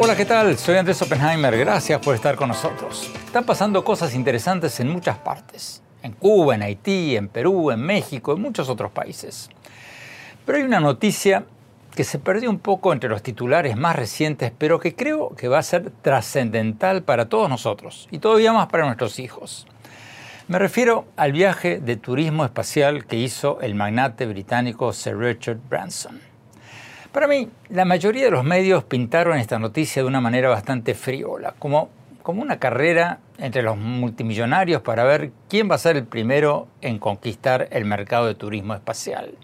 Hola, ¿qué tal? Soy Andrés Oppenheimer. Gracias por estar con nosotros. Están pasando cosas interesantes en muchas partes. En Cuba, en Haití, en Perú, en México, en muchos otros países. Pero hay una noticia que se perdió un poco entre los titulares más recientes, pero que creo que va a ser trascendental para todos nosotros y todavía más para nuestros hijos. Me refiero al viaje de turismo espacial que hizo el magnate británico Sir Richard Branson. Para mí, la mayoría de los medios pintaron esta noticia de una manera bastante frívola, como, como una carrera entre los multimillonarios para ver quién va a ser el primero en conquistar el mercado de turismo espacial.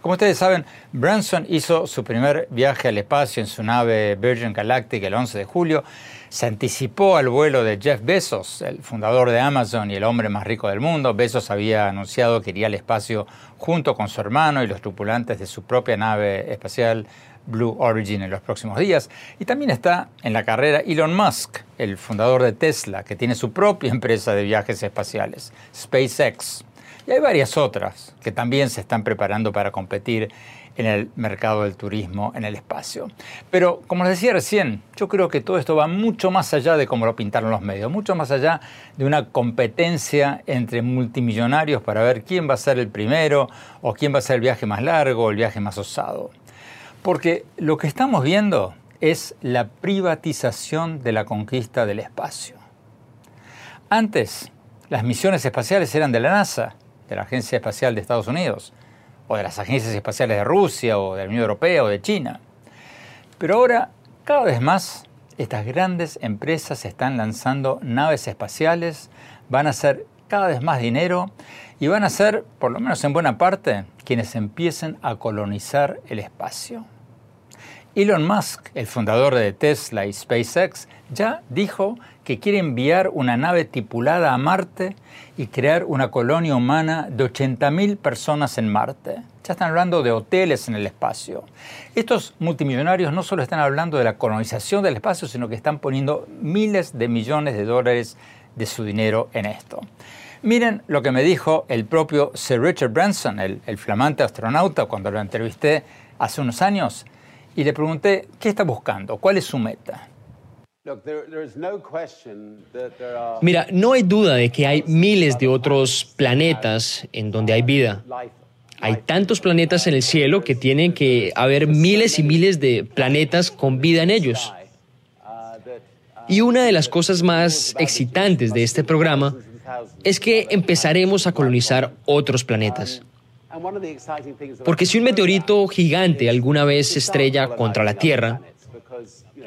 Como ustedes saben, Branson hizo su primer viaje al espacio en su nave Virgin Galactic el 11 de julio. Se anticipó al vuelo de Jeff Bezos, el fundador de Amazon y el hombre más rico del mundo. Bezos había anunciado que iría al espacio junto con su hermano y los tripulantes de su propia nave espacial Blue Origin en los próximos días. Y también está en la carrera Elon Musk, el fundador de Tesla, que tiene su propia empresa de viajes espaciales, SpaceX. Y hay varias otras que también se están preparando para competir en el mercado del turismo en el espacio. Pero, como les decía recién, yo creo que todo esto va mucho más allá de cómo lo pintaron los medios, mucho más allá de una competencia entre multimillonarios para ver quién va a ser el primero o quién va a ser el viaje más largo o el viaje más osado. Porque lo que estamos viendo es la privatización de la conquista del espacio. Antes, las misiones espaciales eran de la NASA de la Agencia Espacial de Estados Unidos, o de las agencias espaciales de Rusia, o de la Unión Europea, o de China. Pero ahora, cada vez más, estas grandes empresas están lanzando naves espaciales, van a hacer cada vez más dinero y van a ser, por lo menos en buena parte, quienes empiecen a colonizar el espacio. Elon Musk, el fundador de Tesla y SpaceX, ya dijo que quiere enviar una nave tripulada a Marte y crear una colonia humana de 80.000 personas en Marte. Ya están hablando de hoteles en el espacio. Estos multimillonarios no solo están hablando de la colonización del espacio, sino que están poniendo miles de millones de dólares de su dinero en esto. Miren lo que me dijo el propio Sir Richard Branson, el, el flamante astronauta, cuando lo entrevisté hace unos años, y le pregunté, ¿qué está buscando? ¿Cuál es su meta? Mira, no hay duda de que hay miles de otros planetas en donde hay vida. Hay tantos planetas en el cielo que tienen que haber miles y miles de planetas con vida en ellos. Y una de las cosas más excitantes de este programa es que empezaremos a colonizar otros planetas. Porque si un meteorito gigante alguna vez se estrella contra la Tierra,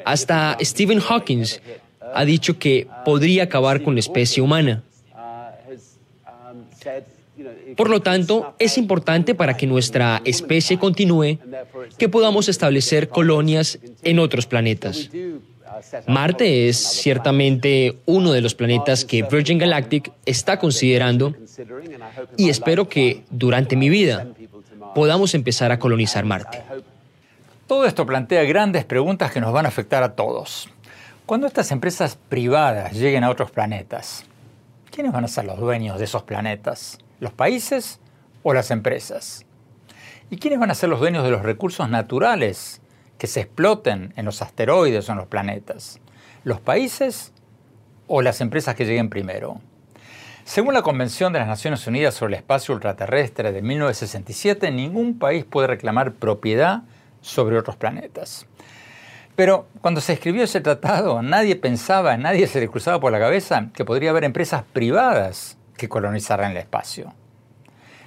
hasta Stephen Hawking ha dicho que podría acabar con la especie humana. Por lo tanto, es importante para que nuestra especie continúe que podamos establecer colonias en otros planetas. Marte es ciertamente uno de los planetas que Virgin Galactic está considerando y espero que durante mi vida podamos empezar a colonizar Marte. Todo esto plantea grandes preguntas que nos van a afectar a todos. Cuando estas empresas privadas lleguen a otros planetas, ¿quiénes van a ser los dueños de esos planetas? ¿Los países o las empresas? ¿Y quiénes van a ser los dueños de los recursos naturales que se exploten en los asteroides o en los planetas? ¿Los países o las empresas que lleguen primero? Según la Convención de las Naciones Unidas sobre el Espacio Ultraterrestre de 1967, ningún país puede reclamar propiedad sobre otros planetas. Pero cuando se escribió ese tratado, nadie pensaba, nadie se le cruzaba por la cabeza que podría haber empresas privadas que colonizaran el espacio.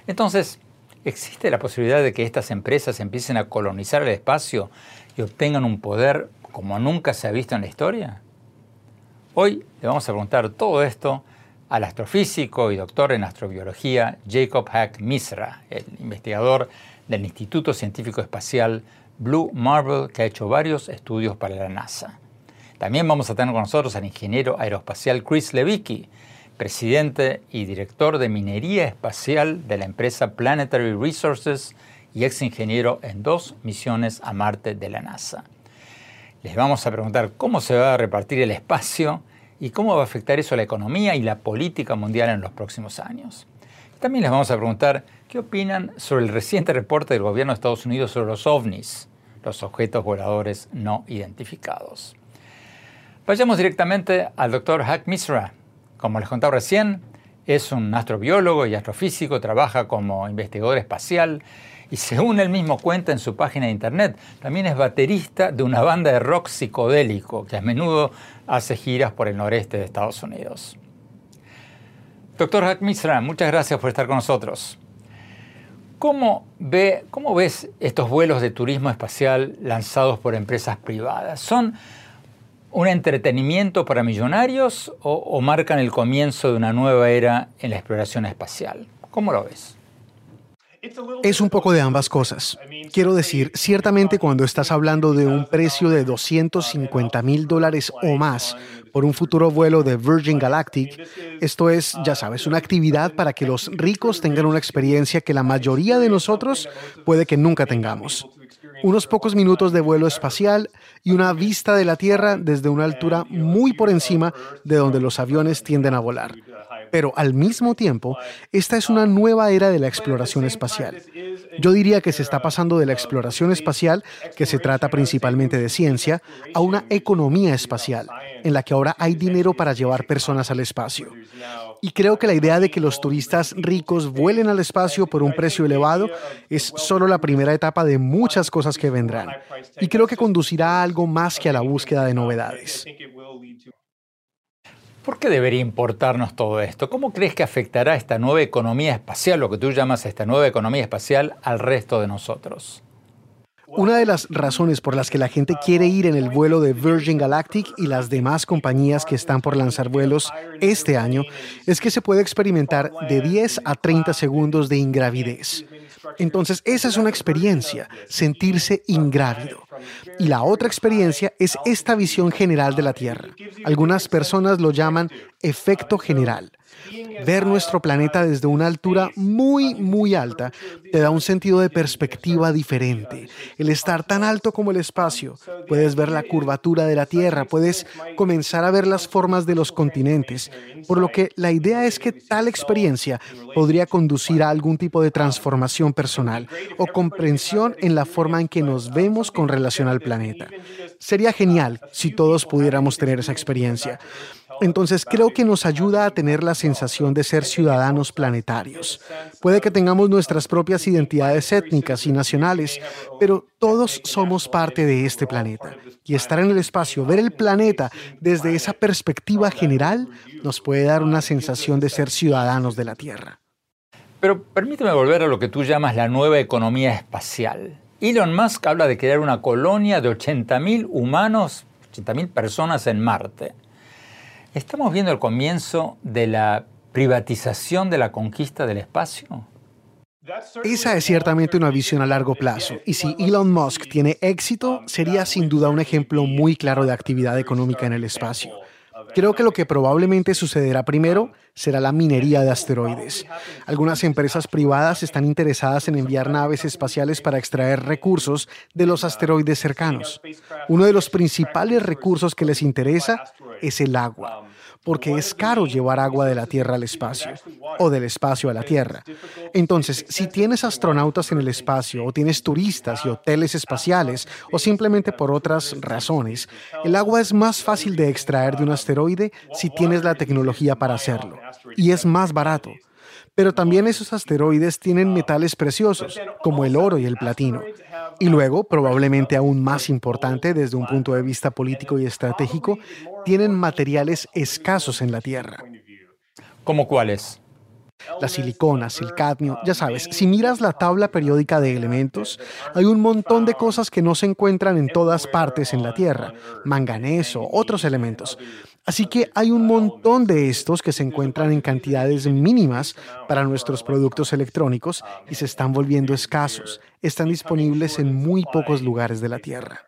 Entonces, ¿existe la posibilidad de que estas empresas empiecen a colonizar el espacio y obtengan un poder como nunca se ha visto en la historia? Hoy le vamos a preguntar todo esto al astrofísico y doctor en astrobiología Jacob Hack Misra, el investigador del Instituto Científico Espacial Blue Marble, que ha hecho varios estudios para la NASA. También vamos a tener con nosotros al ingeniero aeroespacial Chris Levicki, presidente y director de minería espacial de la empresa Planetary Resources y ex ingeniero en dos misiones a Marte de la NASA. Les vamos a preguntar cómo se va a repartir el espacio y cómo va a afectar eso a la economía y la política mundial en los próximos años. También les vamos a preguntar qué opinan sobre el reciente reporte del gobierno de Estados Unidos sobre los ovnis, los objetos voladores no identificados. Vayamos directamente al doctor Hack Misra. Como les contaba recién, es un astrobiólogo y astrofísico, trabaja como investigador espacial y según él mismo cuenta en su página de internet, también es baterista de una banda de rock psicodélico que a menudo hace giras por el noreste de Estados Unidos. Doctor Hack Misra, muchas gracias por estar con nosotros. ¿Cómo, ve, ¿Cómo ves estos vuelos de turismo espacial lanzados por empresas privadas? ¿Son un entretenimiento para millonarios o, marcan el comienzo de una nueva era en la exploración espacial? ¿Cómo lo ves? Es un poco de ambas cosas. Quiero decir, ciertamente cuando estás hablando de un precio de 250 mil dólares o más por un futuro vuelo de Virgin Galactic, esto es, ya sabes, una actividad para que los ricos tengan una experiencia que la mayoría de nosotros puede que nunca tengamos. Unos pocos minutos de vuelo espacial y una vista de la Tierra desde una altura muy por encima de donde los aviones tienden a volar. Pero al mismo tiempo, esta es una nueva era de la exploración espacial. Yo diría que se está pasando de la exploración espacial, que se trata principalmente de ciencia, a una economía espacial, en la que ahora hay dinero para llevar personas al espacio. Y creo que la idea de que los turistas ricos vuelen al espacio por un precio elevado es solo la primera etapa de muchas cosas que vendrán. Y creo que conducirá a algo más que a la búsqueda de novedades. ¿Por qué debería importarnos todo esto? ¿Cómo crees que afectará esta nueva economía espacial, lo que tú llamas esta nueva economía espacial, al resto de nosotros? Una de las razones por las que la gente quiere ir en el vuelo de Virgin Galactic y las demás compañías que están por lanzar vuelos este año es que se puede experimentar de 10 a 30 segundos de ingravidez. Entonces, esa es una experiencia, sentirse ingrávido. Y la otra experiencia es esta visión general de la Tierra. Algunas personas lo llaman efecto general. Ver nuestro planeta desde una altura muy, muy alta te da un sentido de perspectiva diferente. El estar tan alto como el espacio, puedes ver la curvatura de la Tierra, puedes comenzar a ver las formas de los continentes, por lo que la idea es que tal experiencia podría conducir a algún tipo de transformación personal o comprensión en la forma en que nos vemos con relación al planeta. Sería genial si todos pudiéramos tener esa experiencia. Entonces creo que nos ayuda a tener la sensación de ser ciudadanos planetarios. Puede que tengamos nuestras propias identidades étnicas y nacionales, pero todos somos parte de este planeta. Y estar en el espacio, ver el planeta desde esa perspectiva general, nos puede dar una sensación de ser ciudadanos de la Tierra. Pero permíteme volver a lo que tú llamas la nueva economía espacial. Elon Musk habla de crear una colonia de 80.000 humanos, 80.000 personas en Marte. ¿Estamos viendo el comienzo de la privatización de la conquista del espacio? Esa es ciertamente una visión a largo plazo, y si Elon Musk tiene éxito, sería sin duda un ejemplo muy claro de actividad económica en el espacio. Creo que lo que probablemente sucederá primero será la minería de asteroides. Algunas empresas privadas están interesadas en enviar naves espaciales para extraer recursos de los asteroides cercanos. Uno de los principales recursos que les interesa es el agua porque es caro llevar agua de la Tierra al espacio o del espacio a la Tierra. Entonces, si tienes astronautas en el espacio o tienes turistas y hoteles espaciales o simplemente por otras razones, el agua es más fácil de extraer de un asteroide si tienes la tecnología para hacerlo y es más barato. Pero también esos asteroides tienen metales preciosos, como el oro y el platino. Y luego, probablemente aún más importante desde un punto de vista político y estratégico, tienen materiales escasos en la Tierra. ¿Cómo cuáles? La siliconas, el cadmio, ya sabes, si miras la tabla periódica de elementos, hay un montón de cosas que no se encuentran en todas partes en la Tierra, manganeso, otros elementos. Así que hay un montón de estos que se encuentran en cantidades mínimas para nuestros productos electrónicos y se están volviendo escasos. Están disponibles en muy pocos lugares de la Tierra.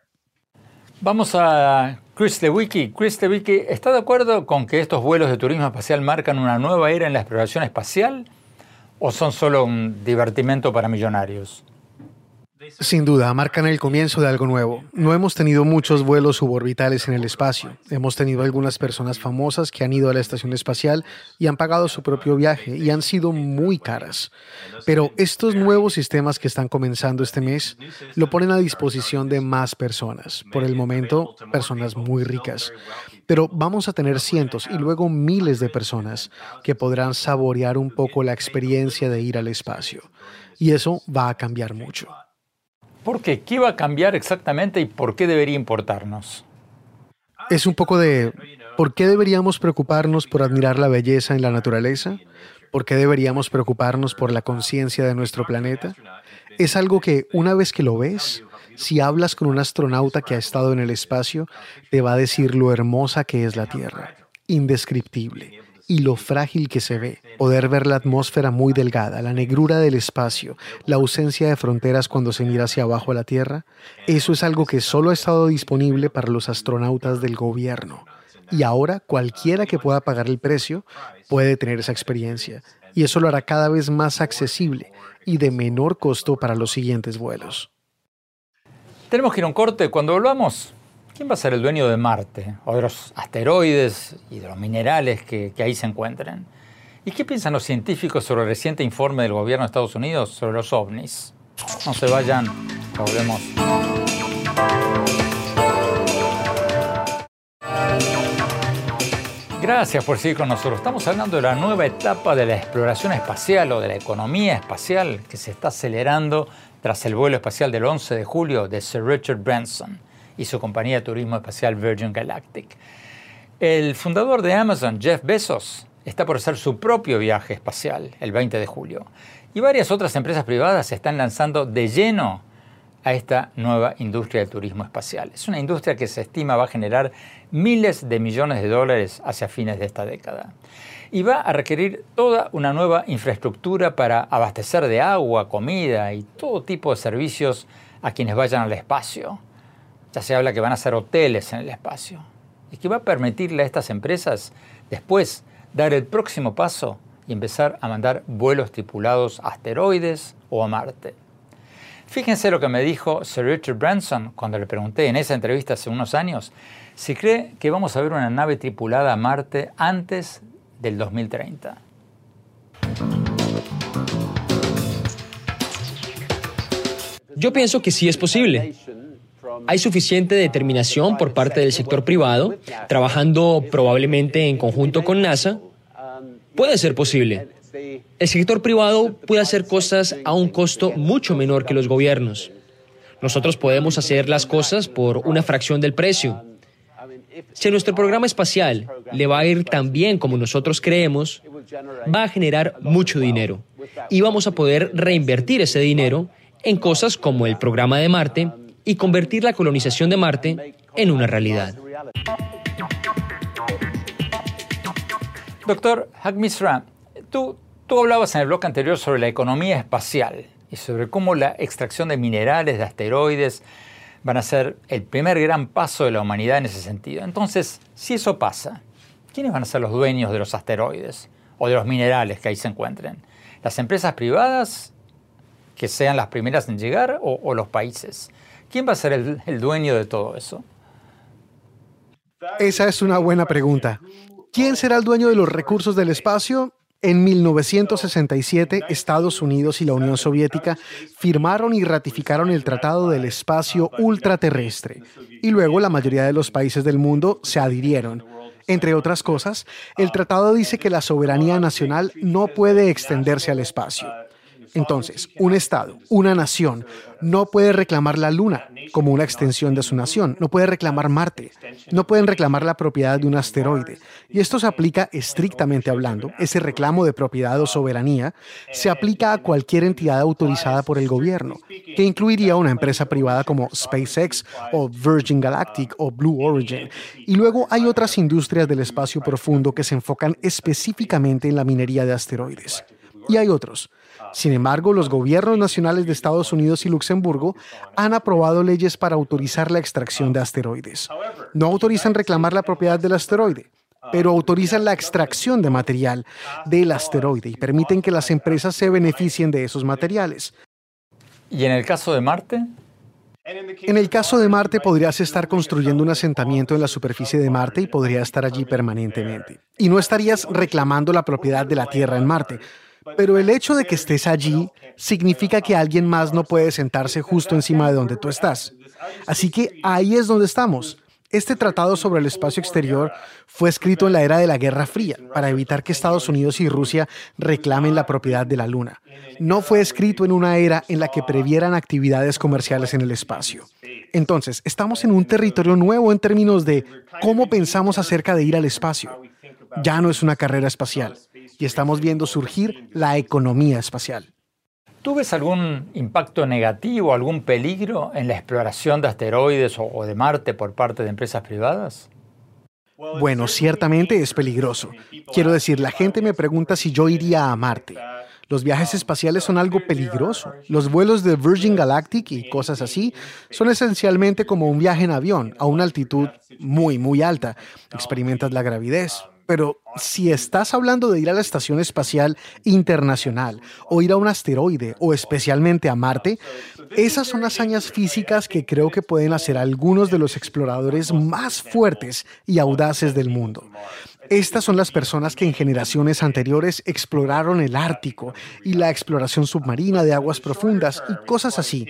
Vamos a Chris Lewicki. Chris Lewicki, ¿está de acuerdo con que estos vuelos de turismo espacial marcan una nueva era en la exploración espacial o son solo un divertimento para millonarios? Sin duda, marcan el comienzo de algo nuevo. No hemos tenido muchos vuelos suborbitales en el espacio. Hemos tenido algunas personas famosas que han ido a la estación espacial y han pagado su propio viaje y han sido muy caras. Pero estos nuevos sistemas que están comenzando este mes lo ponen a disposición de más personas. Por el momento, personas muy ricas. Pero vamos a tener cientos y luego miles de personas que podrán saborear un poco la experiencia de ir al espacio. Y eso va a cambiar mucho. ¿Por qué? ¿Qué a cambiar exactamente y por qué debería importarnos? Es un poco de ¿por qué deberíamos preocuparnos por admirar la belleza en la naturaleza? ¿Por qué deberíamos preocuparnos por la conciencia de nuestro planeta? Es algo que una vez que lo ves, si hablas con un astronauta que ha estado en el espacio, te va a decir lo hermosa que es la Tierra, indescriptible y lo frágil que se ve. Poder ver la atmósfera muy delgada, la negrura del espacio, la ausencia de fronteras cuando se mira hacia abajo a la Tierra, eso es algo que solo ha estado disponible para los astronautas del gobierno. Y ahora cualquiera que pueda pagar el precio puede tener esa experiencia. Y eso lo hará cada vez más accesible y de menor costo para los siguientes vuelos. Tenemos que ir a un corte. Cuando volvamos, ¿Quién va a ser el dueño de Marte o de los asteroides y de los minerales que, ahí se encuentren? ¿Y qué piensan los científicos sobre el reciente informe del gobierno de Estados Unidos sobre los ovnis? No se vayan, volvemos. Gracias por seguir con nosotros. Estamos hablando de la nueva etapa de la exploración espacial o de la economía espacial que se está acelerando tras el vuelo espacial del 11 de julio de Sir Richard Branson y su compañía de turismo espacial Virgin Galactic. El fundador de Amazon, Jeff Bezos, está por hacer su propio viaje espacial el 20 de julio. Y varias otras empresas privadas se están lanzando de lleno a esta nueva industria del turismo espacial. Es una industria que se estima va a generar miles de millones de dólares hacia fines de esta década. Y va a requerir toda una nueva infraestructura para abastecer de agua, comida y todo tipo de servicios a quienes vayan al espacio. Ya se habla que van a ser hoteles en el espacio y que va a permitirle a estas empresas después dar el próximo paso y empezar a mandar vuelos tripulados a asteroides o a Marte. Fíjense lo que me dijo Sir Richard Branson cuando le pregunté en esa entrevista hace unos años si cree que vamos a ver una nave tripulada a Marte antes del 2030. Yo pienso que sí es posible. Hay suficiente determinación por parte del sector privado, trabajando probablemente en conjunto con NASA. Puede ser posible. El sector privado puede hacer cosas a un costo mucho menor que los gobiernos. Nosotros podemos hacer las cosas por una fracción del precio. Si nuestro programa espacial le va a ir tan bien como nosotros creemos, va a generar mucho dinero y vamos a poder reinvertir ese dinero en cosas como el programa de Marte y convertir la colonización de Marte en una realidad. Doctor Hagmisra, tú, tú hablabas en el bloque anterior sobre la economía espacial y sobre cómo la extracción de minerales, de asteroides, van a ser el primer gran paso de la humanidad en ese sentido. Entonces, si eso pasa, ¿quiénes van a ser los dueños de los asteroides o de los minerales que ahí se encuentren? ¿Las empresas privadas que sean las primeras en llegar o los países? ¿Quién va a ser el, dueño de todo eso? Esa es una buena pregunta. ¿Quién será el dueño de los recursos del espacio? En 1967, Estados Unidos y la Unión Soviética firmaron y ratificaron el Tratado del Espacio Ultraterrestre, y luego la mayoría de los países del mundo se adhirieron. Entre otras cosas, el tratado dice que la soberanía nacional no puede extenderse al espacio. Entonces, un Estado, una nación, no puede reclamar la Luna como una extensión de su nación, no puede reclamar Marte, no pueden reclamar la propiedad de un asteroide. Y esto se aplica estrictamente hablando, ese reclamo de propiedad o soberanía se aplica a cualquier entidad autorizada por el gobierno, que incluiría una empresa privada como SpaceX o Virgin Galactic o Blue Origin. Y luego hay otras industrias del espacio profundo que se enfocan específicamente en la minería de asteroides. Y hay otros sin embargo, los gobiernos nacionales de Estados Unidos y Luxemburgo han aprobado leyes para autorizar la extracción de asteroides. No autorizan reclamar la propiedad del asteroide, pero autorizan la extracción de material del asteroide y permiten que las empresas se beneficien de esos materiales. ¿Y en el caso de Marte? En el caso de Marte podrías estar construyendo un asentamiento en la superficie de Marte y podría estar allí permanentemente. Y no estarías reclamando la propiedad de la Tierra en Marte, pero el hecho de que estés allí significa que alguien más no puede sentarse justo encima de donde tú estás. Así que ahí es donde estamos. Este tratado sobre el espacio exterior fue escrito en la era de la Guerra Fría para evitar que Estados Unidos y Rusia reclamen la propiedad de la Luna. No fue escrito en una era en la que previeran actividades comerciales en el espacio. Entonces, estamos en un territorio nuevo en términos de cómo pensamos acerca de ir al espacio. Ya no es una carrera espacial y estamos viendo surgir la economía espacial. ¿Tú ves algún impacto negativo, algún peligro en la exploración de asteroides o de Marte por parte de empresas privadas? Bueno, ciertamente es peligroso. Quiero decir, la gente me pregunta si yo iría a Marte. Los viajes espaciales son algo peligroso. Los vuelos de Virgin Galactic y cosas así son esencialmente como un viaje en avión a una altitud muy, muy alta. Experimentas la gravidez, pero si estás hablando de ir a la Estación Espacial Internacional o ir a un asteroide o especialmente a Marte, esas son hazañas físicas que creo que pueden hacer algunos de los exploradores más fuertes y audaces del mundo. Estas son las personas que en generaciones anteriores exploraron el Ártico y la exploración submarina de aguas profundas y cosas así.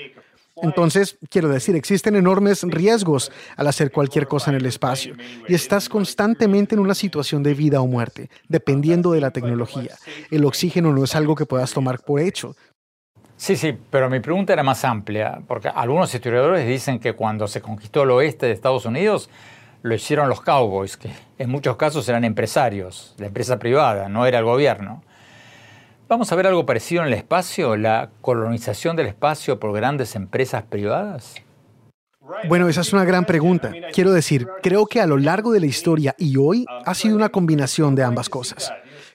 Entonces, quiero decir, existen enormes riesgos al hacer cualquier cosa en el espacio y estás constantemente en una situación de vida o muerte, dependiendo de la tecnología. El oxígeno no es algo que puedas tomar por hecho. Sí, sí, pero mi pregunta era más amplia, porque algunos historiadores dicen que cuando se conquistó el oeste de Estados Unidos, lo hicieron los cowboys, que en muchos casos eran empresarios, la empresa privada, no era el gobierno. ¿Vamos a ver algo parecido en el espacio? ¿La colonización del espacio por grandes empresas privadas? Bueno, esa es una gran pregunta. Quiero decir, creo que a lo largo de la historia y hoy ha sido una combinación de ambas cosas.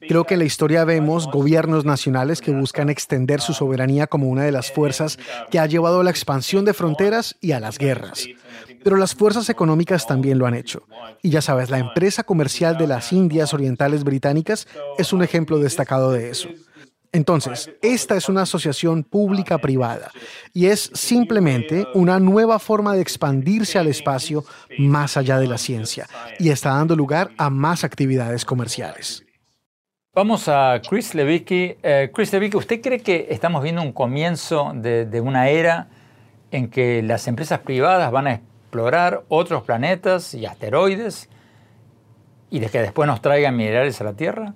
Creo que en la historia vemos gobiernos nacionales que buscan extender su soberanía como una de las fuerzas que ha llevado a la expansión de fronteras y a las guerras. Pero las fuerzas económicas también lo han hecho. Y ya sabes, la empresa comercial de las Indias Orientales Británicas es un ejemplo destacado de eso. Entonces, esta es una asociación pública-privada y es simplemente una nueva forma de expandirse al espacio más allá de la ciencia y está dando lugar a más actividades comerciales. Vamos a Chris Levicki. Eh, Chris Levicki, ¿usted cree que estamos viendo un comienzo de, de una era en que las empresas privadas van a explorar otros planetas y asteroides y de que después nos traigan minerales a la Tierra?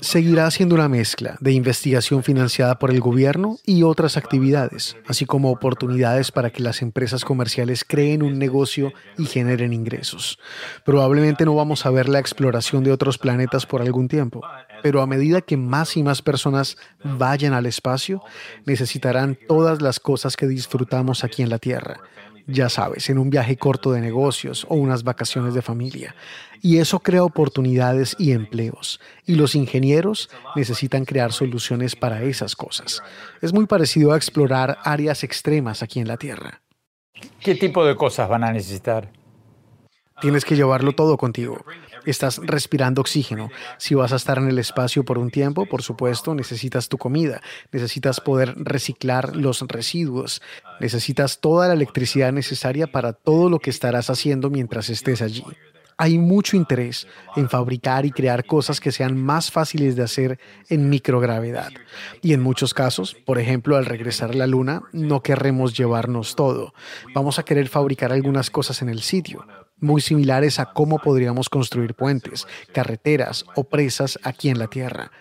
Seguirá siendo una mezcla de investigación financiada por el gobierno y otras actividades, así como oportunidades para que las empresas comerciales creen un negocio y generen ingresos. Probablemente no vamos a ver la exploración de otros planetas por algún tiempo, pero a medida que más y más personas vayan al espacio, necesitarán todas las cosas que disfrutamos aquí en la Tierra ya sabes, en un viaje corto de negocios o unas vacaciones de familia. Y eso crea oportunidades y empleos. Y los ingenieros necesitan crear soluciones para esas cosas. Es muy parecido a explorar áreas extremas aquí en la Tierra. ¿Qué tipo de cosas van a necesitar? Tienes que llevarlo todo contigo. Estás respirando oxígeno. Si vas a estar en el espacio por un tiempo, por supuesto, necesitas tu comida, necesitas poder reciclar los residuos, necesitas toda la electricidad necesaria para todo lo que estarás haciendo mientras estés allí. Hay mucho interés en fabricar y crear cosas que sean más fáciles de hacer en microgravedad. Y en muchos casos, por ejemplo, al regresar a la Luna, no querremos llevarnos todo. Vamos a querer fabricar algunas cosas en el sitio, muy similares a cómo podríamos construir puentes, carreteras o presas aquí en la Tierra.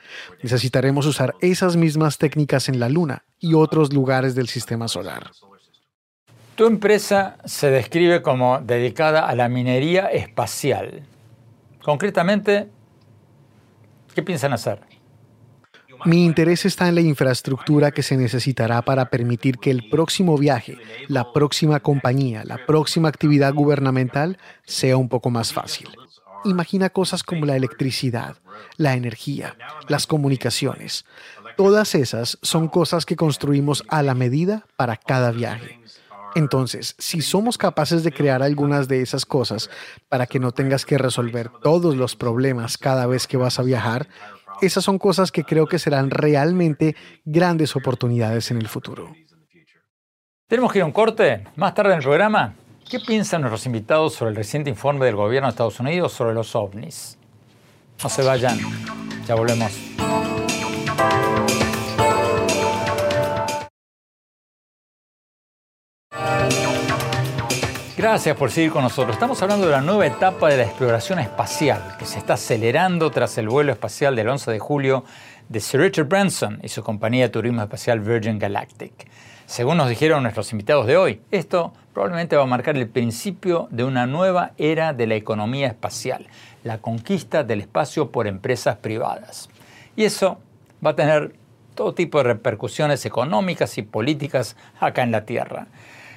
Necesitaremos usar esas mismas técnicas en la Luna y otros lugares del sistema solar. Tu empresa se describe como dedicada a la minería espacial. Concretamente, ¿qué piensan hacer? Mi interés está en la infraestructura que se necesitará para permitir que el próximo viaje, la próxima compañía, la próxima actividad gubernamental sea un poco más fácil. Imagina cosas como la electricidad, la energía, las comunicaciones. Todas esas son cosas que construimos a la medida para cada viaje. Entonces, si somos capaces de crear algunas de esas cosas para que no tengas que resolver todos los problemas cada vez que vas a viajar, esas son cosas que creo que serán realmente grandes oportunidades en el futuro. Tenemos que ir a un corte. Más tarde en el programa, ¿qué piensan nuestros invitados sobre el reciente informe del gobierno de Estados Unidos sobre los ovnis? No se vayan, ya volvemos. Gracias por seguir con nosotros. Estamos hablando de la nueva etapa de la exploración espacial que se está acelerando tras el vuelo espacial del 11 de julio de Sir Richard Branson y su compañía de turismo espacial Virgin Galactic. Según nos dijeron nuestros invitados de hoy, esto probablemente va a marcar el principio de una nueva era de la economía espacial, la conquista del espacio por empresas privadas. Y eso va a tener todo tipo de repercusiones económicas y políticas acá en la Tierra.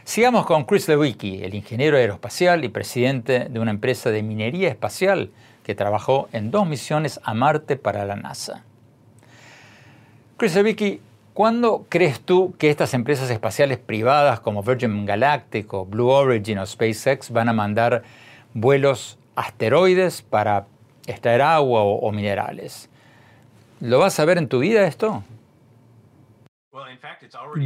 Sigamos con Chris Lewicki, el ingeniero aeroespacial y presidente de una empresa de minería espacial que trabajó en dos misiones a Marte para la NASA. Chris Lewicki, ¿cuándo crees tú que estas empresas espaciales privadas como Virgin Galactic o Blue Origin o SpaceX van a mandar vuelos asteroides para extraer agua o, o minerales? ¿Lo vas a ver en tu vida esto?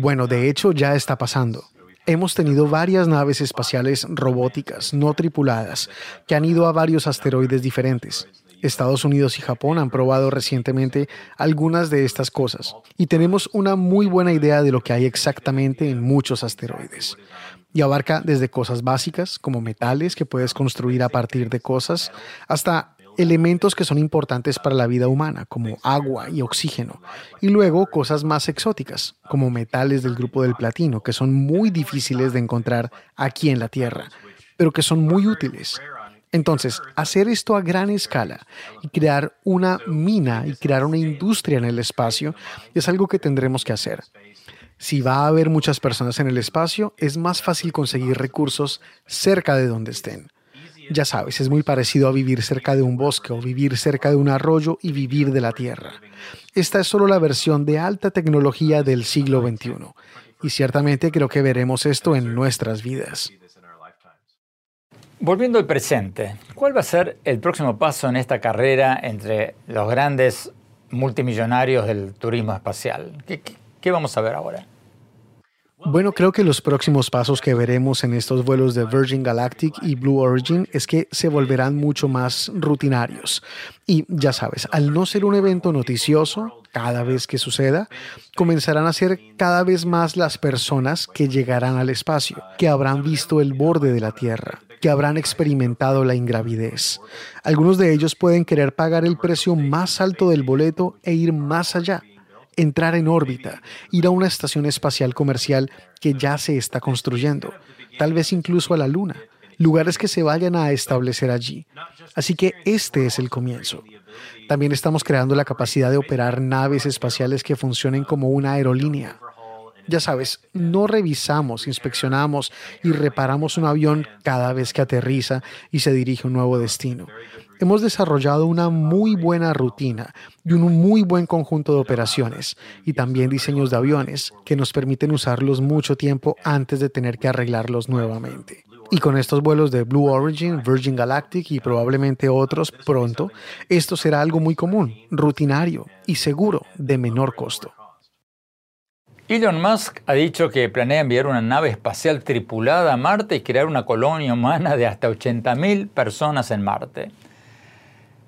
Bueno, de hecho ya está pasando hemos tenido varias naves espaciales robóticas no tripuladas que han ido a varios asteroides diferentes. Estados Unidos y Japón han probado recientemente algunas de estas cosas y tenemos una muy buena idea de lo que hay exactamente en muchos asteroides. Y abarca desde cosas básicas como metales que puedes construir a partir de cosas hasta elementos que son importantes para la vida humana, como agua y oxígeno, y luego cosas más exóticas, como metales del grupo del platino, que son muy difíciles de encontrar aquí en la Tierra, pero que son muy útiles. Entonces, hacer esto a gran escala y crear una mina y crear una industria en el espacio es algo que tendremos que hacer. Si va a haber muchas personas en el espacio, es más fácil conseguir recursos cerca de donde estén. Ya sabes, es muy parecido a vivir cerca de un bosque o vivir cerca de un arroyo y vivir de la tierra. Esta es solo la versión de alta tecnología del siglo XXI. Y ciertamente creo que veremos esto en nuestras vidas. Volviendo al presente, ¿cuál va a ser el próximo paso en esta carrera entre los grandes multimillonarios del turismo espacial? ¿Qué, vamos a ver ahora? Bueno, creo que los próximos pasos que veremos en estos vuelos de Virgin Galactic y Blue Origin es que se volverán mucho más rutinarios. Y ya sabes, al no ser un evento noticioso, cada vez que suceda, comenzarán a ser cada vez más las personas que llegarán al espacio, que habrán visto el borde de la Tierra, que habrán experimentado la ingravidez. Algunos de ellos pueden querer pagar el precio más alto del boleto e ir más allá entrar en órbita, ir a una estación espacial comercial que ya se está construyendo, tal vez incluso a la Luna, lugares que se vayan a establecer allí. Así que este es el comienzo. También estamos creando la capacidad de operar naves espaciales que funcionen como una aerolínea. Ya sabes, no revisamos, inspeccionamos y reparamos un avión cada vez que aterriza y se dirige a un nuevo destino hemos desarrollado una muy buena rutina y un muy buen conjunto de operaciones y también diseños de aviones que nos permiten usarlos mucho tiempo antes de tener que arreglarlos nuevamente. Y con estos vuelos de Blue Origin, Virgin Galactic y probablemente otros pronto, esto será algo muy común, rutinario y seguro, de menor costo. Elon Musk ha dicho que planea enviar una nave espacial tripulada a Marte y crear una colonia humana de hasta 80.000 personas en Marte.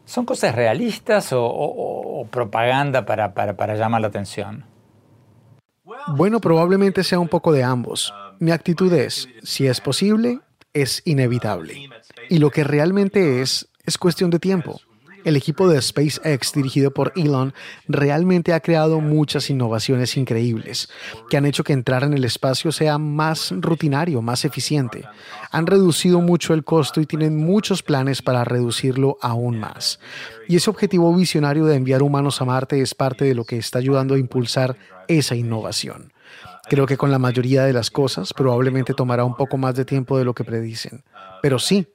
¿Son cosas realistas o, propaganda para, para llamar la atención? Bueno, probablemente sea un poco de ambos. Mi actitud es, si es posible, es inevitable. Y lo que realmente es, es cuestión de tiempo. El equipo de SpaceX, dirigido por Elon, realmente ha creado muchas innovaciones increíbles que han hecho que entrar en el espacio sea más rutinario, más eficiente. Han reducido mucho el costo y tienen muchos planes para reducirlo aún más. Y ese objetivo visionario de enviar humanos a Marte es parte de lo que está ayudando a impulsar esa innovación. Creo que con la mayoría de las cosas probablemente tomará un poco más de tiempo de lo que predicen. Pero sí,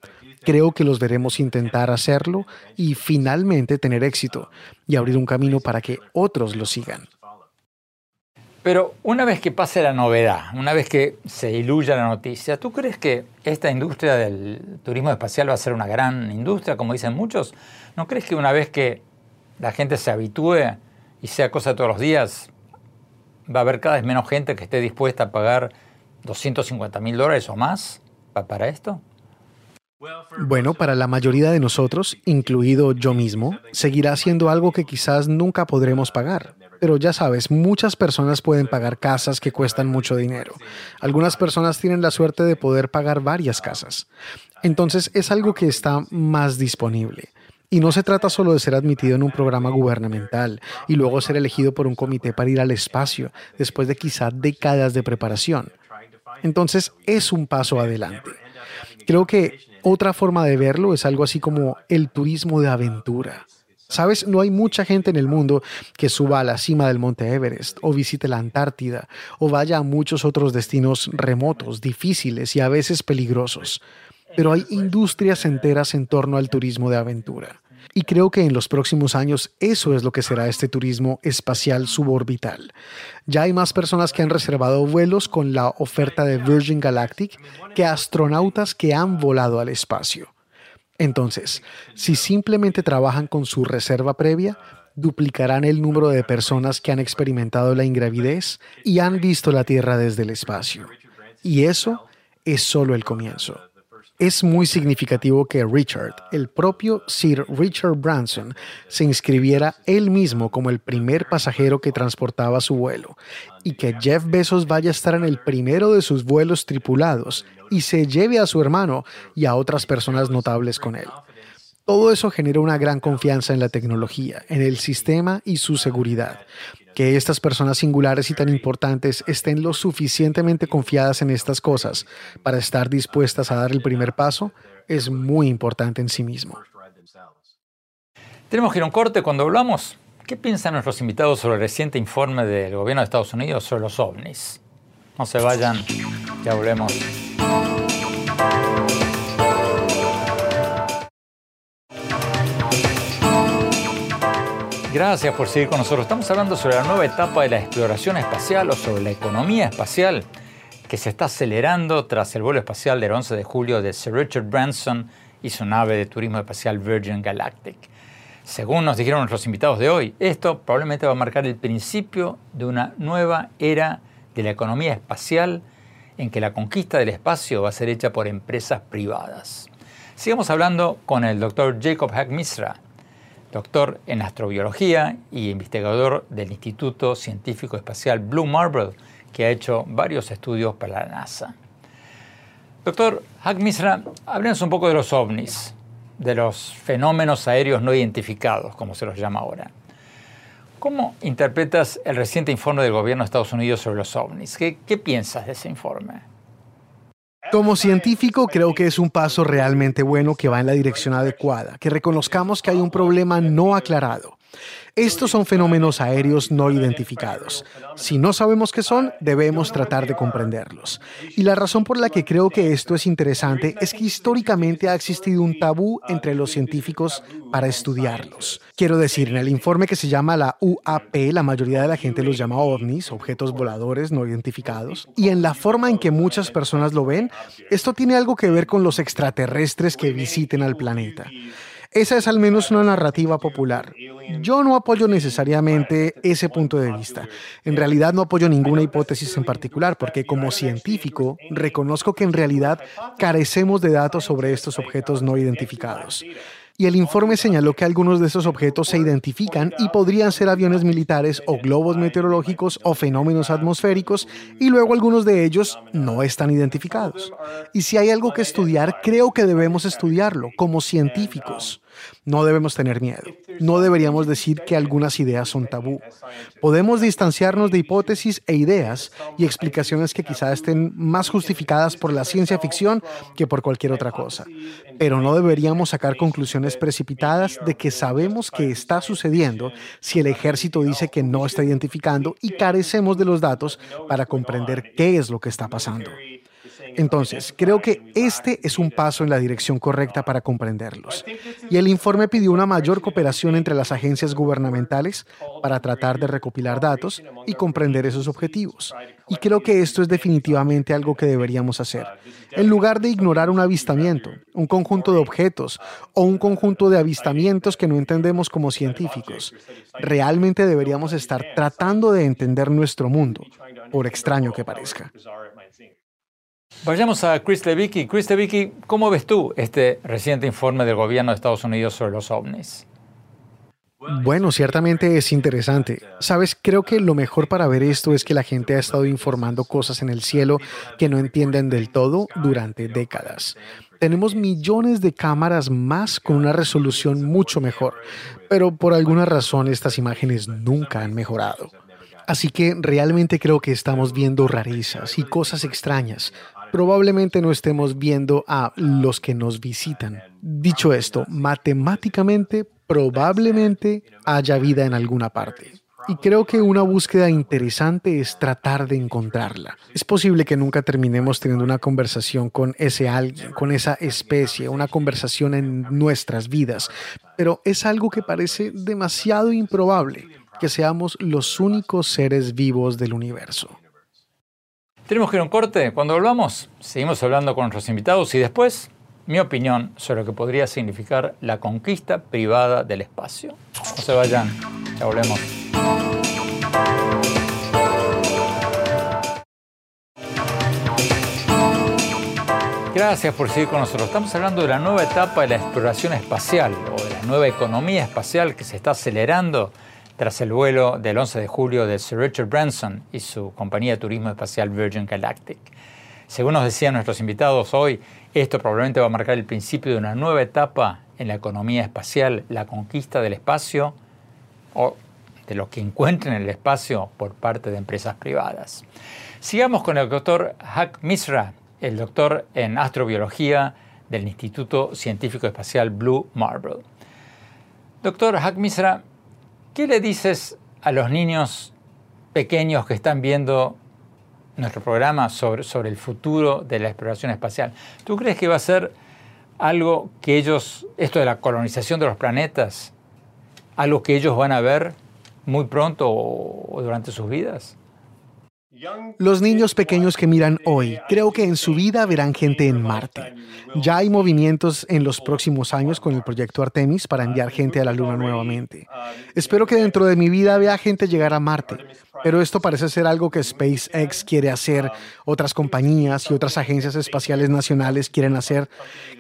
Creo que los veremos intentar hacerlo y finalmente tener éxito y abrir un camino para que otros lo sigan. Pero una vez que pase la novedad, una vez que se iluya la noticia, ¿tú crees que esta industria del turismo espacial va a ser una gran industria, como dicen muchos? ¿No crees que una vez que la gente se habitúe y sea cosa todos los días, va a haber cada vez menos gente que esté dispuesta a pagar 250 mil dólares o más para esto? Bueno, para la mayoría de nosotros, incluido yo mismo, seguirá siendo algo que quizás nunca podremos pagar. Pero ya sabes, muchas personas pueden pagar casas que cuestan mucho dinero. Algunas personas tienen la suerte de poder pagar varias casas. Entonces es algo que está más disponible. Y no se trata solo de ser admitido en un programa gubernamental y luego ser elegido por un comité para ir al espacio, después de quizá décadas de preparación. Entonces es un paso adelante. Creo que otra forma de verlo es algo así como el turismo de aventura. Sabes, no hay mucha gente en el mundo que suba a la cima del Monte Everest o visite la Antártida o vaya a muchos otros destinos remotos, difíciles y a veces peligrosos. Pero hay industrias enteras en torno al turismo de aventura. Y creo que en los próximos años eso es lo que será este turismo espacial suborbital. Ya hay más personas que han reservado vuelos con la oferta de Virgin Galactic que astronautas que han volado al espacio. Entonces, si simplemente trabajan con su reserva previa, duplicarán el número de personas que han experimentado la ingravidez y han visto la Tierra desde el espacio. Y eso es solo el comienzo. Es muy significativo que Richard, el propio Sir Richard Branson, se inscribiera él mismo como el primer pasajero que transportaba su vuelo y que Jeff Bezos vaya a estar en el primero de sus vuelos tripulados y se lleve a su hermano y a otras personas notables con él. Todo eso genera una gran confianza en la tecnología, en el sistema y su seguridad. Que estas personas singulares y tan importantes estén lo suficientemente confiadas en estas cosas para estar dispuestas a dar el primer paso es muy importante en sí mismo. Tenemos que ir a un corte cuando hablamos. ¿Qué piensan nuestros invitados sobre el reciente informe del gobierno de Estados Unidos sobre los ovnis? No se vayan, ya volvemos. Gracias por seguir con nosotros. Estamos hablando sobre la nueva etapa de la exploración espacial o sobre la economía espacial que se está acelerando tras el vuelo espacial del 11 de julio de Sir Richard Branson y su nave de turismo espacial Virgin Galactic. Según nos dijeron nuestros invitados de hoy, esto probablemente va a marcar el principio de una nueva era de la economía espacial en que la conquista del espacio va a ser hecha por empresas privadas. Sigamos hablando con el doctor Jacob Hack Misra, doctor en astrobiología y investigador del Instituto Científico Espacial Blue Marble, que ha hecho varios estudios para la NASA. Doctor Haq Misra, háblenos un poco de los ovnis, de los fenómenos aéreos no identificados, como se los llama ahora. ¿Cómo interpretas el reciente informe del gobierno de Estados Unidos sobre los ovnis? ¿Qué, qué piensas de ese informe? Como científico, creo que es un paso realmente bueno que va en la dirección adecuada, que reconozcamos que hay un problema no aclarado. Estos son fenómenos aéreos no identificados. Si no sabemos qué son, debemos tratar de comprenderlos. Y la razón por la que creo que esto es interesante es que históricamente ha existido un tabú entre los científicos para estudiarlos. Quiero decir, en el informe que se llama la UAP, la mayoría de la gente los llama ovnis, objetos voladores no identificados, y en la forma en que muchas personas lo ven, esto tiene algo que ver con los extraterrestres que visiten al planeta. Esa es al menos una narrativa popular. Yo no apoyo necesariamente ese punto de vista. En realidad no apoyo ninguna hipótesis en particular porque como científico reconozco que en realidad carecemos de datos sobre estos objetos no identificados. Y el informe señaló que algunos de esos objetos se identifican y podrían ser aviones militares o globos meteorológicos o fenómenos atmosféricos y luego algunos de ellos no están identificados. Y si hay algo que estudiar, creo que debemos estudiarlo como científicos. No debemos tener miedo. No deberíamos decir que algunas ideas son tabú. Podemos distanciarnos de hipótesis e ideas y explicaciones que quizá estén más justificadas por la ciencia ficción que por cualquier otra cosa. Pero no deberíamos sacar conclusiones precipitadas de que sabemos que está sucediendo si el ejército dice que no está identificando y carecemos de los datos para comprender qué es lo que está pasando. Entonces, creo que este es un paso en la dirección correcta para comprenderlos. Y el informe pidió una mayor cooperación entre las agencias gubernamentales para tratar de recopilar datos y comprender esos objetivos. Y creo que esto es definitivamente algo que deberíamos hacer. En lugar de ignorar un avistamiento, un conjunto de objetos o un conjunto de avistamientos que no entendemos como científicos, realmente deberíamos estar tratando de entender nuestro mundo, por extraño que parezca. Vayamos a Chris Levicki. Chris Levicki, ¿cómo ves tú este reciente informe del gobierno de Estados Unidos sobre los ovnis? Bueno, ciertamente es interesante. Sabes, creo que lo mejor para ver esto es que la gente ha estado informando cosas en el cielo que no entienden del todo durante décadas. Tenemos millones de cámaras más con una resolución mucho mejor, pero por alguna razón estas imágenes nunca han mejorado. Así que realmente creo que estamos viendo rarezas y cosas extrañas, probablemente no estemos viendo a los que nos visitan. Dicho esto, matemáticamente probablemente haya vida en alguna parte. Y creo que una búsqueda interesante es tratar de encontrarla. Es posible que nunca terminemos teniendo una conversación con ese alguien, con esa especie, una conversación en nuestras vidas, pero es algo que parece demasiado improbable que seamos los únicos seres vivos del universo. Tenemos que ir a un corte. Cuando volvamos, seguimos hablando con nuestros invitados y después mi opinión sobre lo que podría significar la conquista privada del espacio. No se vayan, ya volvemos. Gracias por seguir con nosotros. Estamos hablando de la nueva etapa de la exploración espacial o de la nueva economía espacial que se está acelerando tras el vuelo del 11 de julio de Sir Richard Branson y su compañía de turismo espacial Virgin Galactic. Según nos decían nuestros invitados hoy, esto probablemente va a marcar el principio de una nueva etapa en la economía espacial, la conquista del espacio o de lo que encuentren en el espacio por parte de empresas privadas. Sigamos con el doctor Hak Misra, el doctor en astrobiología del Instituto Científico Espacial Blue Marble. Doctor Hak Misra, ¿Qué le dices a los niños pequeños que están viendo nuestro programa sobre, sobre el futuro de la exploración espacial? ¿Tú crees que va a ser algo que ellos, esto de la colonización de los planetas, algo que ellos van a ver muy pronto o durante sus vidas? Los niños pequeños que miran hoy, creo que en su vida verán gente en Marte. Ya hay movimientos en los próximos años con el proyecto Artemis para enviar gente a la Luna nuevamente. Espero que dentro de mi vida vea gente llegar a Marte, pero esto parece ser algo que SpaceX quiere hacer, otras compañías y otras agencias espaciales nacionales quieren hacer.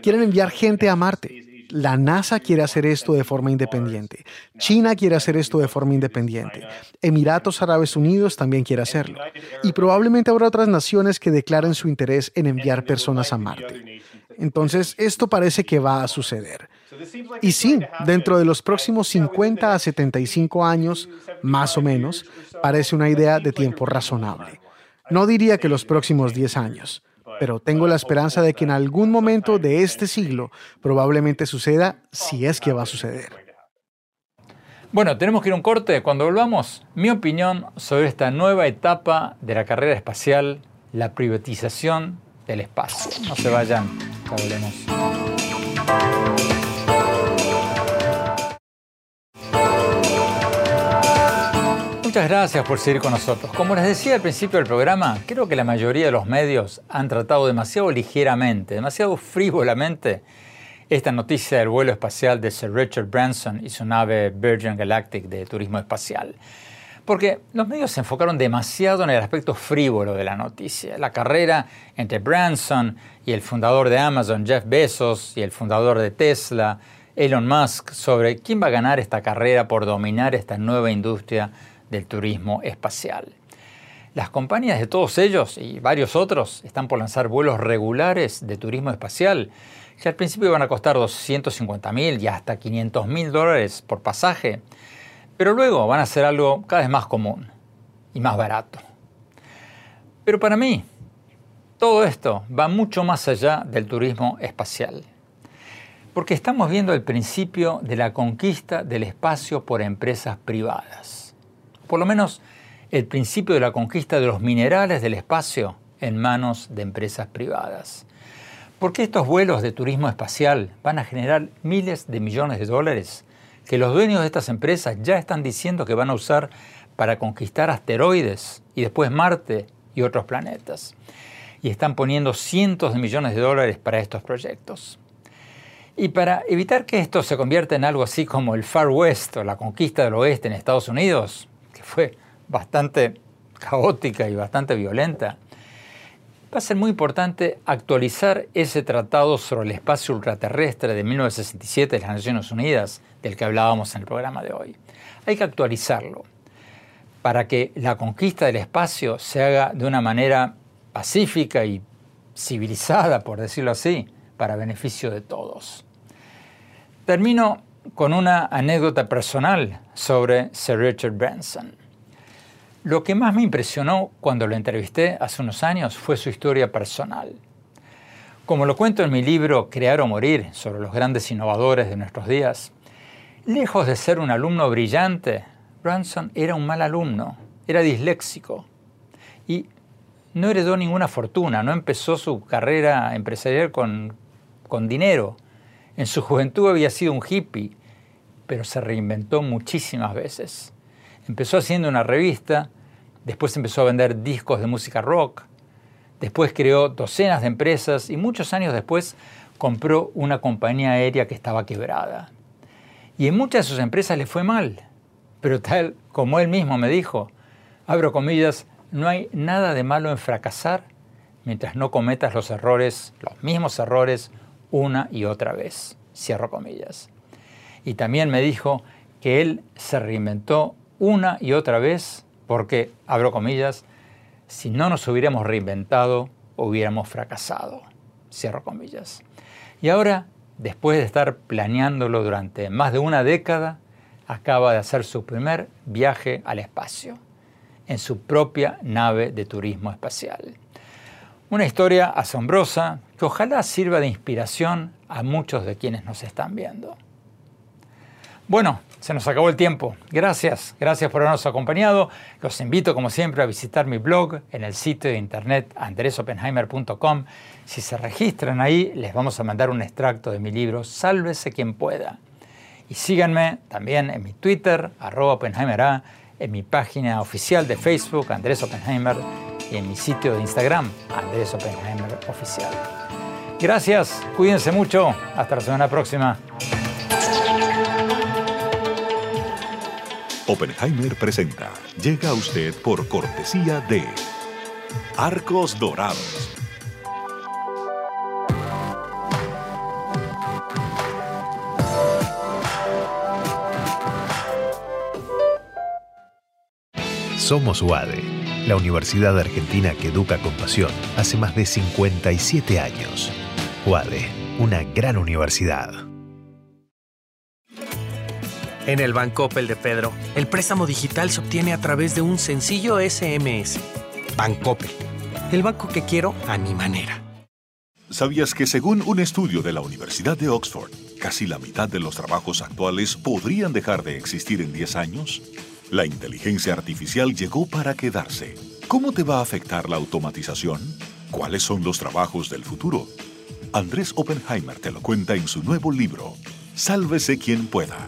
Quieren enviar gente a Marte. La NASA quiere hacer esto de forma independiente. China quiere hacer esto de forma independiente. Emiratos Árabes Unidos también quiere hacerlo. Y probablemente habrá otras naciones que declaren su interés en enviar personas a Marte. Entonces, esto parece que va a suceder. Y sí, dentro de los próximos 50 a 75 años, más o menos, parece una idea de tiempo razonable. No diría que los próximos 10 años, pero tengo la esperanza de que en algún momento de este siglo probablemente suceda si es que va a suceder. Bueno, tenemos que ir a un corte. Cuando volvamos, mi opinión sobre esta nueva etapa de la carrera espacial, la privatización del espacio. No se vayan, ya volvemos. Muchas gracias por seguir con nosotros. Como les decía al principio del programa, creo que la mayoría de los medios han tratado demasiado ligeramente, demasiado frívolamente esta noticia del vuelo espacial de Sir Richard Branson y su nave Virgin Galactic de turismo espacial. Porque los medios se enfocaron demasiado en el aspecto frívolo de la noticia, la carrera entre Branson y el fundador de Amazon, Jeff Bezos, y el fundador de Tesla, Elon Musk sobre quién va a ganar esta carrera por dominar esta nueva industria del turismo espacial. Las compañías de todos ellos y varios otros están por lanzar vuelos regulares de turismo espacial que al principio van a costar 250 mil y hasta 500 mil dólares por pasaje, pero luego van a ser algo cada vez más común y más barato. Pero para mí, todo esto va mucho más allá del turismo espacial, porque estamos viendo el principio de la conquista del espacio por empresas privadas, por lo menos el principio de la conquista de los minerales del espacio en manos de empresas privadas. Porque estos vuelos de turismo espacial van a generar miles de millones de dólares que los dueños de estas empresas ya están diciendo que van a usar para conquistar asteroides y después Marte y otros planetas. Y están poniendo cientos de millones de dólares para estos proyectos. Y para evitar que esto se convierta en algo así como el Far West o la conquista del oeste en Estados Unidos, fue bastante caótica y bastante violenta, Va a ser muy importante actualizar ese tratado sobre el espacio ultraterrestre de 1967 de las Naciones Unidas, del que hablábamos en el programa de hoy. Hay que actualizarlo para que la conquista del espacio se haga de una manera pacífica y civilizada, por decirlo así, para beneficio de todos. Termino con una anécdota personal sobre Sir Richard Branson. Lo que más me impresionó cuando lo entrevisté hace unos años fue su historia personal. Como lo cuento en mi libro Crear o Morir sobre los grandes innovadores de nuestros días, lejos de ser un alumno brillante, Branson era un mal alumno, era disléxico y no heredó ninguna fortuna, no empezó su carrera empresarial con, con dinero. En su juventud había sido un hippie, pero se reinventó muchísimas veces. Empezó haciendo una revista Después empezó a vender discos de música rock. Después creó docenas de empresas y muchos años después compró una compañía aérea que estaba quebrada. Y en muchas de sus empresas le fue mal. Pero tal como él mismo me dijo, abro comillas, no hay nada de malo en fracasar mientras no cometas los errores, los mismos errores, una y otra vez. Cierro comillas. Y también me dijo que él se reinventó una y otra vez porque, abro comillas, si no nos hubiéramos reinventado, hubiéramos fracasado. Cierro comillas. Y ahora, después de estar planeándolo durante más de una década, acaba de hacer su primer viaje al espacio, en su propia nave de turismo espacial. Una historia asombrosa que ojalá sirva de inspiración a muchos de quienes nos están viendo. Bueno, se nos acabó el tiempo. Gracias, gracias por habernos acompañado. Los invito, como siempre, a visitar mi blog en el sitio de internet andresopenheimer.com. Si se registran ahí, les vamos a mandar un extracto de mi libro Sálvese quien pueda. Y síganme también en mi Twitter, arroba en mi página oficial de Facebook, Andrés Oppenheimer, y en mi sitio de Instagram, Andrés Oppenheimer Oficial. Gracias, cuídense mucho, hasta la semana próxima. Oppenheimer presenta. Llega a usted por cortesía de Arcos Dorados. Somos UADE, la Universidad Argentina que educa con pasión hace más de 57 años. UADE, una gran universidad. En el Banco Opel de Pedro, el préstamo digital se obtiene a través de un sencillo SMS. Opel, el banco que quiero a mi manera. ¿Sabías que según un estudio de la Universidad de Oxford, casi la mitad de los trabajos actuales podrían dejar de existir en 10 años? La inteligencia artificial llegó para quedarse. ¿Cómo te va a afectar la automatización? ¿Cuáles son los trabajos del futuro? Andrés Oppenheimer te lo cuenta en su nuevo libro, Sálvese quien pueda